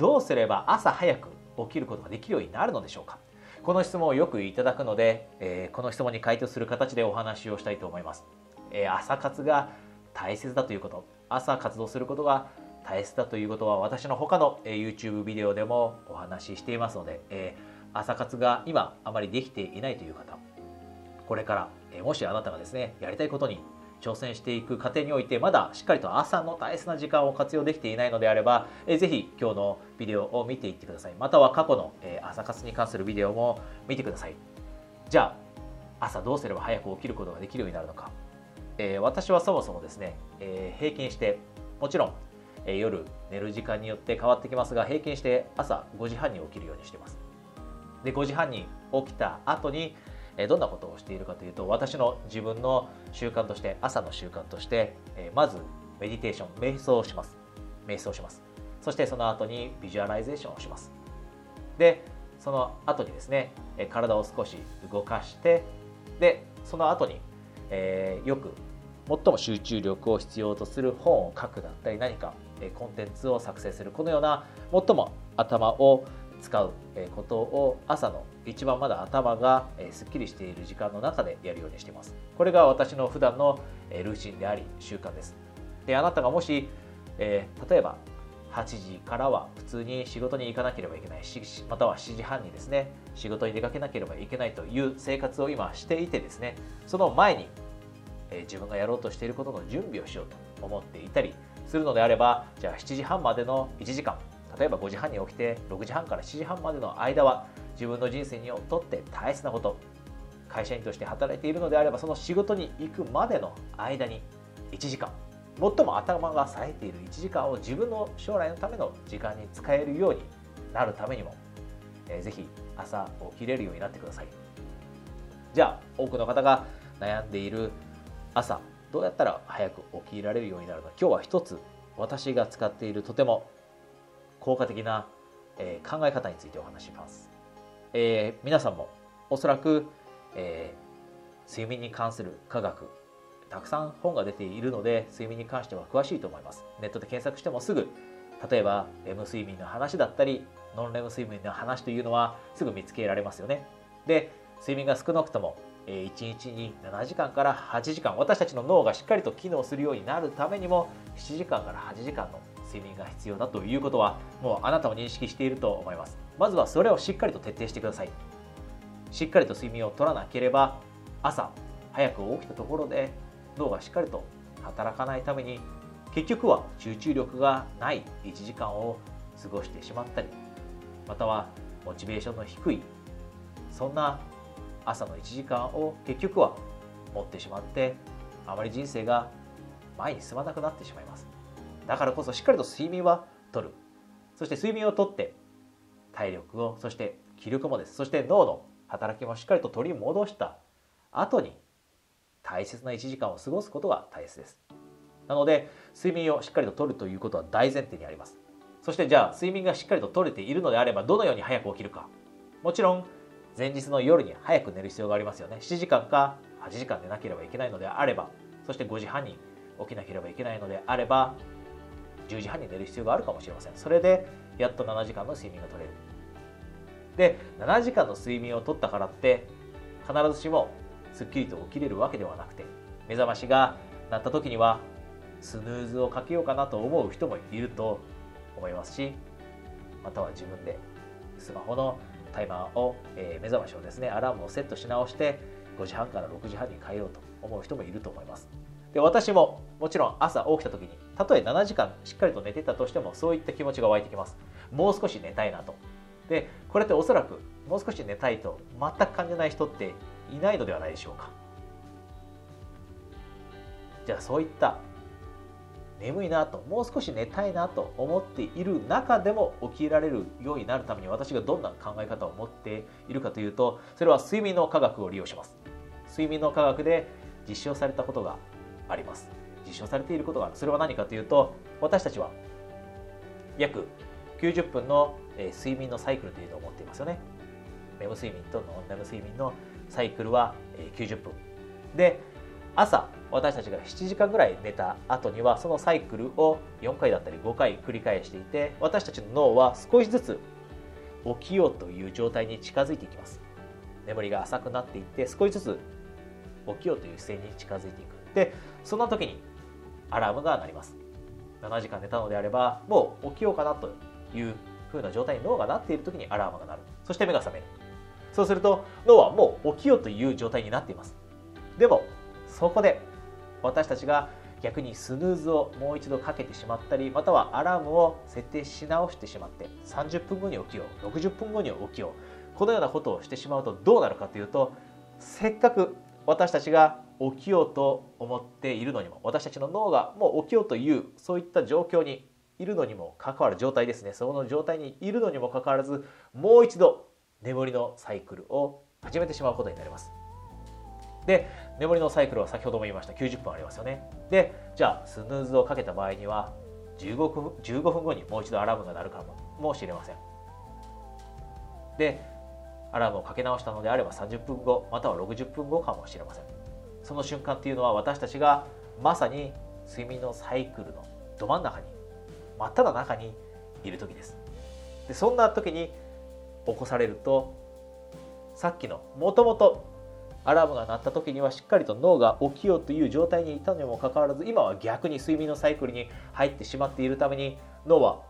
どうすれば朝早く起きることができるようになるのでしょうか？この質問をよくいただくので、えー、この質問に回答する形でお話をしたいと思います、えー、朝活が大切だということ。朝活動することが大切だということは私の他のえ YouTube ビデオでもお話ししていますので、え、朝活が今あまりできていないという方これから、えもしあなたがですねやりたいことに挑戦していく過程においてまだしっかりと朝の大切な時間を活用できていないのであれば、えー、ぜひ今日のビデオを見ていってください。または過去の、え朝活に関するビデオも見てください。じゃあ朝どうすれば早く起きることができるようになるのか、えー、私はそもそもですね、えー、平均してもちろん、え夜寝る時間によって変わってきますが平均して朝5時半に起きるようにしています。で5時半に起きた後にえどんなことをしているかというと私の自分の習慣として朝の習慣としてえまず meditation 瞑想をします。瞑想します。そしてその後に visualization をします。でその後にですね体を少し動かしてでその後に、えー、よく最も集中力を必要とする本を書くだったり何かコンテンツを作成するこのような最も頭を使うことを朝の一番まだ頭がすっきりしている時間の中でやるようにしています。これが私の普段のルーチンであり習慣です。であなたがもし、えー、例えば8時からは普通に仕事に行かなければいけないしまたは7時半にですね仕事に出かけなければいけないという生活を今していてですねその前に、えー、自分がやろうとしていることの準備をしようと思っていたりするのであればじゃあ7時半までの1時間例えば5時半に起きて6時半から7時半までの間は自分の人生にとって大切なこと。会社員として働いているのであればその仕事に行くまでの間に1時間最も頭が冴えている1時間を自分の将来のための時間に使えるようになるためにも、えー、ぜひ朝起きれるようになってくださいじゃあ多くの方が悩んでいる朝どうやったら早く起きられるようになるのか。今日は一つ私が使っているとても効果的な、え考え方についてお話します。えー、皆さんもおそらく、えー、睡眠に関する科学たくさん本が出ているので睡眠に関しては詳しいと思いますネットで検索してもすぐ例えばレム睡眠の話だったりノンレム睡眠の話というのはすぐ見つけられますよねで睡眠が少なくとも1日に7時間から8時間私たちの脳がしっかりと機能するようになるためにも7時間から8時間の睡眠が必要だということはもうあなたも認識していると思います。まずはそれをしっかりと徹底してください。しっかりと睡眠をとらなければ朝早く起きたところで脳がしっかりと働かないために結局は集中力がない1時間を過ごしてしまったりまたはモチベーションの低いそんな朝の1時間を結局は持ってしまってあまり人生が前に進まなくなってしまいます。だからこそしっかりと睡眠はとる。そして睡眠をとって体力をそして気力もです。そして脳の働きもしっかりと取り戻した。後に大切な1時間を過ごすことが大切です。なので睡眠をしっかりととるということは大前提にあります。そしてじゃあ睡眠がしっかりと取れているのであればどのように早く起きるか。もちろん前日の夜に早く寝る必要がありますよね。7時間か8時間寝なければいけないのであれば。そして5時半に起きなければいけないのであれば10時半に寝る必要があるかもしれません。それでやっと7時間の睡眠が取れる。で7時間の睡眠を取ったからって必ずしもすっきりと起きれるわけではなくて目覚ましが鳴った時にはスヌーズをかけようかなと思う人もいると思いますしまたは自分でスマホのタイマーを、えー、目覚ましをですねアラームをセットし直して5時半から6時半に変えようと思う人もいると思います。で私ももちろん朝起きた時にたとえ7時間しっかりと寝てたとしてもそういった気持ちが湧いてきます。もう少し寝たいなと。でこれっておそらくもう少し寝たいと全く感じない人っていないのではないでしょうか。じゃあそういった眠いなともう少し寝たいなと思っている中でも起きられるようになるために私がどんな考え方を持っているかというとそれは睡眠の科学を利用します。睡眠の科学で実証されたことがあります。実証されていることがあるそれは何かというと私たちは約90分の睡眠のサイクルというのを持っていますよね。レム睡眠とノンレム睡眠のサイクルは90分。で朝私たちが7時間ぐらい寝た後にはそのサイクルを4回だったり5回繰り返していて私たちの脳は少しずつ起きようという状態に近づいていきます。眠りが浅くなっていって少しずつ起きようという姿勢に近づいていく。でそんな時にアラームが鳴ります。7時間寝たのであればもう起きようかなという風な状態に脳がなっている時にアラームが鳴る。そして目が覚める。そうすると脳はもう起きようという状態になっています。でもそこで私たちが逆にスヌーズをもう一度かけてしまったりまたはアラームを設定し直してしまって30分後に起きよう60分後に起きようこのようなことをしてしまうとどうなるかというとせっかく私たちが起きようと思っているのにも私たちの脳がもう起きようというそういった状況にいるのにも関わる状態ですね。その状態にいるのにもかかわらずもう一度眠りのサイクルを始めてしまうことになります。で眠りのサイクルは先ほども言いました90分ありますよね。でじゃあスヌーズをかけた場合には15分 ,15 分後にもう一度アラームが鳴るかもしれません。でアラームをかけ直したのであれば30分後または60分後かもしれません。その瞬間っていうのは私たちがまさに睡眠のサイクルのど真ん中に真っ只中にいる時です。でそんな時に起こされるとさっきのもともとアラームが鳴った時にはしっかりと脳が起きようという状態にいたにもかかわらず今は逆に睡眠のサイクルに入ってしまっているために脳は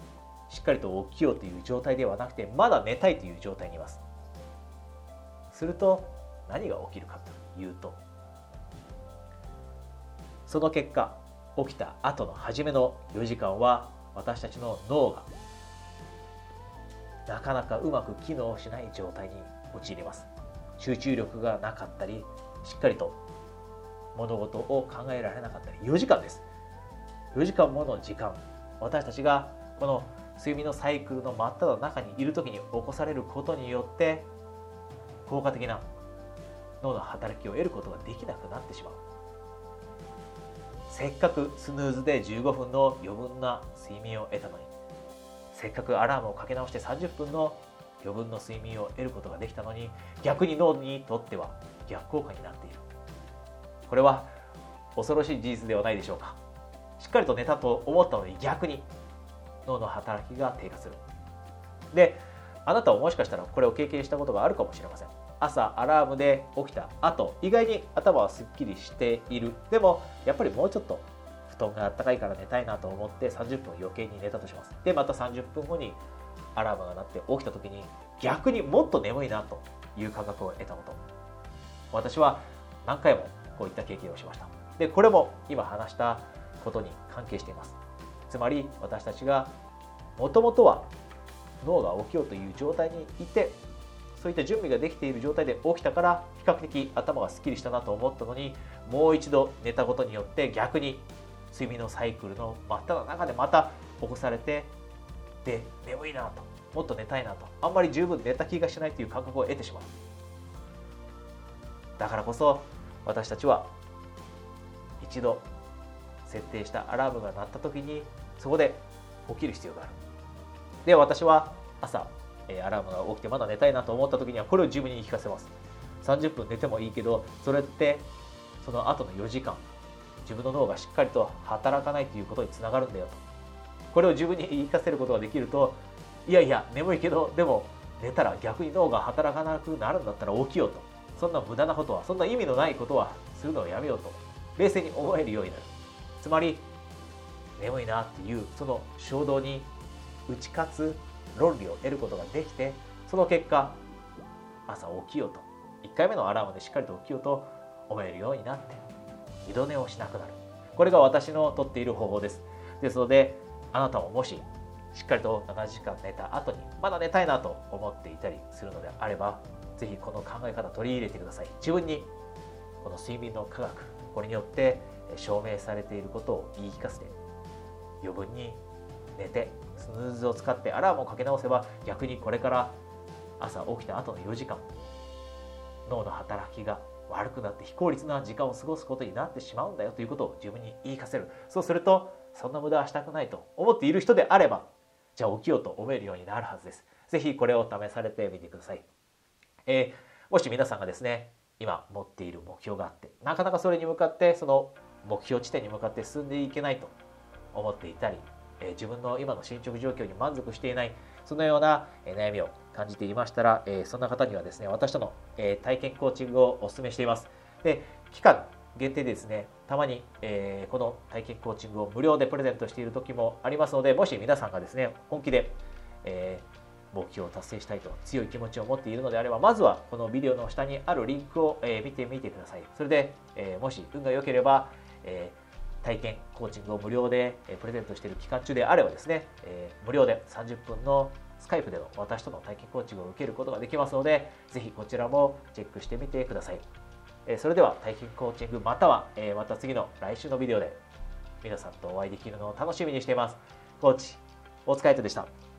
しっかりと起きようという状態ではなくてまだ寝たいという状態にいます。すると何が起きるかというとその結果起きた後の初めの4時間は私たちの脳がなかなかうまく機能しない状態に陥ります。集中力がなかったりしっかりと物事を考えられなかったり4時間です。4時間もの時間私たちがこの睡眠のサイクルの真っ只中にいる時に起こされることによって効果的な脳の働きを得ることができなくなってしまう。せっかくスヌーズで15分の余分な睡眠を得たのにせっかくアラームをかけ直して30分の余分の睡眠を得ることができたのに逆に脳にとっては逆効果になっている。これは恐ろしい事実ではないでしょうか。しっかりと寝たと思ったのに逆に脳の働きが低下する。であなたはもしかしたらこれを経験したことがあるかもしれません。朝アラームで起きた後意外に頭はすっきりしている。でもやっぱりもうちょっと布団があったかいから寝たいなと思って30分余計に寝たとします。でまた30分後にアラームが鳴って起きた時に逆にもっと眠いなという感覚を得たこと。私は何回もこういった経験をしました。でこれも今話したことに関係しています。つまり私たちがもともとは脳が起きようという状態にいてそういった準備ができている状態で起きたから比較的頭がすっきりしたなと思ったのにもう一度寝たことによって逆に睡眠のサイクルの真っ只中でまた起こされてで眠いなともっと寝たいなとあんまり十分寝た気がしないという感覚を得てしまう。だからこそ私たちは一度設定したアラームが鳴った時にそこで起きる必要がある。で私は朝アラームが起きてまだ寝たいなと思った時にはこれを自分に聞かせます。30分寝てもいいけどそれってその後の4時間自分の脳がしっかりと働かないということにつながるんだよと。これを自分に言い聞かせることができるといやいや眠いけどでも寝たら逆に脳が働かなくなるんだったら起きようと。そんな無駄なことはそんな意味のないことはするのをやめようと。冷静に思えるようになる。つまり眠いなっていうその衝動に打ち勝つ論理を得ることができてその結果朝起きようと。1回目のアラームでしっかりと起きようと思えるようになって二度寝をしなくなる。これが私のとっている方法です。ですのであなたももししっかりと7時間寝た後にまだ寝たいなと思っていたりするのであれば是非この考え方取り入れてください。自分にこの睡眠の科学これによって証明されていることを言い聞かせて余分に寝てスヌーズを使ってアラームをかけ直せば逆にこれから朝起きた後の4時間脳の働きが悪くなって非効率な時間を過ごすことになってしまうんだよということを自分に言い聞かせる。そうするとそんな無駄はしたくないと思っている人であればじゃあ起きようと思えるようになるはずです。是非これを試されてみてください、えー、もし皆さんがですね今持っている目標があってなかなかそれに向かってその目標地点に向かって進んでいけないと思っていたり、え自分の今の進捗状況に満足していないそのようなえ悩みを感じていましたら、えそんな方にはですね私との、え体験コーチングをお勧めしています。で期間限定ですねたまに、えこの体験コーチングを無料でプレゼントしている時もありますのでもし皆さんがですね本気で、え目標を達成したいと強い気持ちを持っているのであればまずはこのビデオの下にあるリンクを、え見てみてください。それで、えもし運が良ければ、え体験コーチングを無料でプレゼントしている期間中であればですね、え無料で30分のスカイプでの私との体験コーチングを受けることができますので、ぜひこちらもチェックしてみてください。えそれでは体験コーチングまたは、えまた次の来週のビデオで皆さんとお会いできるのを楽しみにしています。コーチ、大塚海人でした。